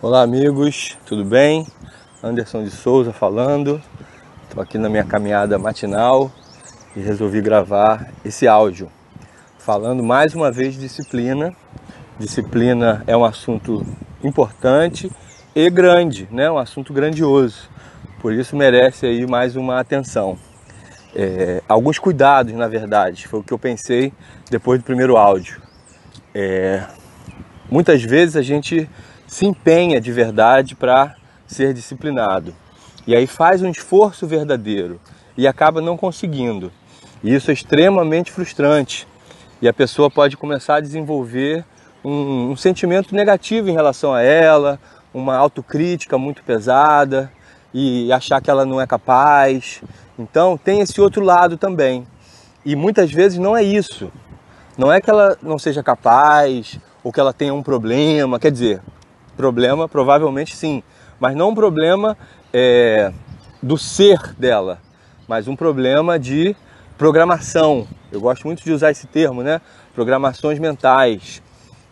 Olá amigos, tudo bem? Anderson de Souza falando. Estou aqui na minha caminhada matinal e resolvi gravar esse áudio falando mais uma vez de disciplina. Disciplina é um assunto importante e grande, né? Um assunto grandioso. Por isso merece aí mais uma atenção. É, alguns cuidados, na verdade, foi o que eu pensei depois do primeiro áudio. É, muitas vezes a gente se empenha de verdade para ser disciplinado. E aí faz um esforço verdadeiro e acaba não conseguindo. E isso é extremamente frustrante. E a pessoa pode começar a desenvolver um, um sentimento negativo em relação a ela, uma autocrítica muito pesada e achar que ela não é capaz. Então tem esse outro lado também. E muitas vezes não é isso. Não é que ela não seja capaz ou que ela tenha um problema. Quer dizer, Problema, provavelmente sim, mas não um problema é, do ser dela, mas um problema de programação. Eu gosto muito de usar esse termo, né? Programações mentais.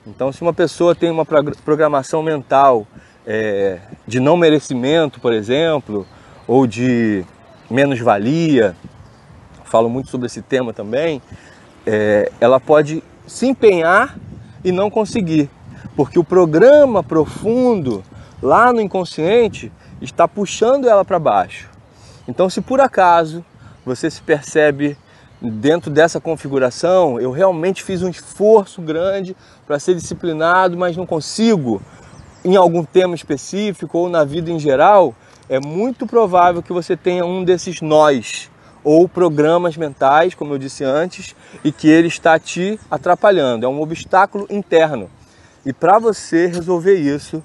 Então, se uma pessoa tem uma programação mental é, de não merecimento, por exemplo, ou de menos-valia, falo muito sobre esse tema também, é, ela pode se empenhar e não conseguir porque o programa profundo lá no inconsciente está puxando ela para baixo. Então, se por acaso você se percebe dentro dessa configuração, eu realmente fiz um esforço grande para ser disciplinado, mas não consigo em algum tema específico ou na vida em geral, é muito provável que você tenha um desses nós ou programas mentais, como eu disse antes, e que ele está te atrapalhando. É um obstáculo interno. E para você resolver isso,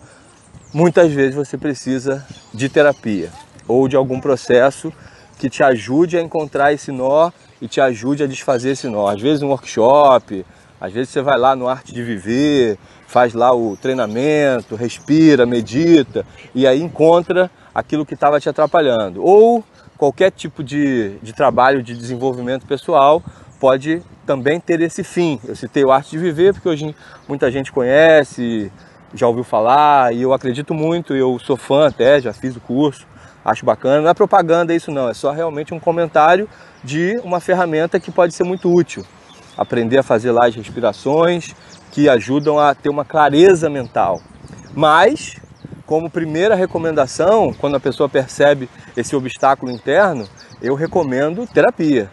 muitas vezes você precisa de terapia ou de algum processo que te ajude a encontrar esse nó e te ajude a desfazer esse nó. Às vezes um workshop, às vezes você vai lá no Arte de Viver, faz lá o treinamento, respira, medita e aí encontra aquilo que estava te atrapalhando. Ou qualquer tipo de, de trabalho de desenvolvimento pessoal pode também ter esse fim. Eu citei o Arte de Viver porque hoje muita gente conhece, já ouviu falar e eu acredito muito, eu sou fã até, já fiz o curso, acho bacana. Não é propaganda isso não, é só realmente um comentário de uma ferramenta que pode ser muito útil. Aprender a fazer lá as respirações que ajudam a ter uma clareza mental. Mas, como primeira recomendação, quando a pessoa percebe esse obstáculo interno, eu recomendo terapia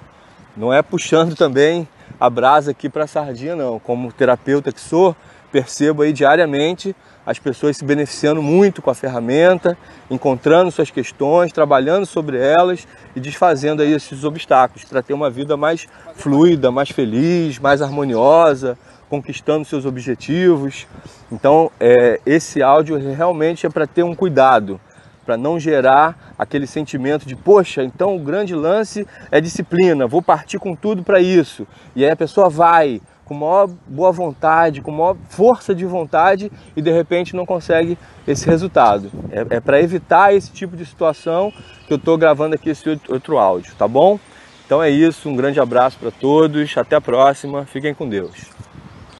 não é puxando também a brasa aqui para a sardinha, não. Como terapeuta que sou, percebo aí diariamente as pessoas se beneficiando muito com a ferramenta, encontrando suas questões, trabalhando sobre elas e desfazendo aí esses obstáculos para ter uma vida mais fluida, mais feliz, mais harmoniosa, conquistando seus objetivos. Então, é, esse áudio realmente é para ter um cuidado para não gerar aquele sentimento de, poxa, então o grande lance é disciplina, vou partir com tudo para isso. E aí a pessoa vai com maior boa vontade, com maior força de vontade e de repente não consegue esse resultado. É, é para evitar esse tipo de situação que eu estou gravando aqui esse outro áudio, tá bom? Então é isso, um grande abraço para todos, até a próxima, fiquem com Deus.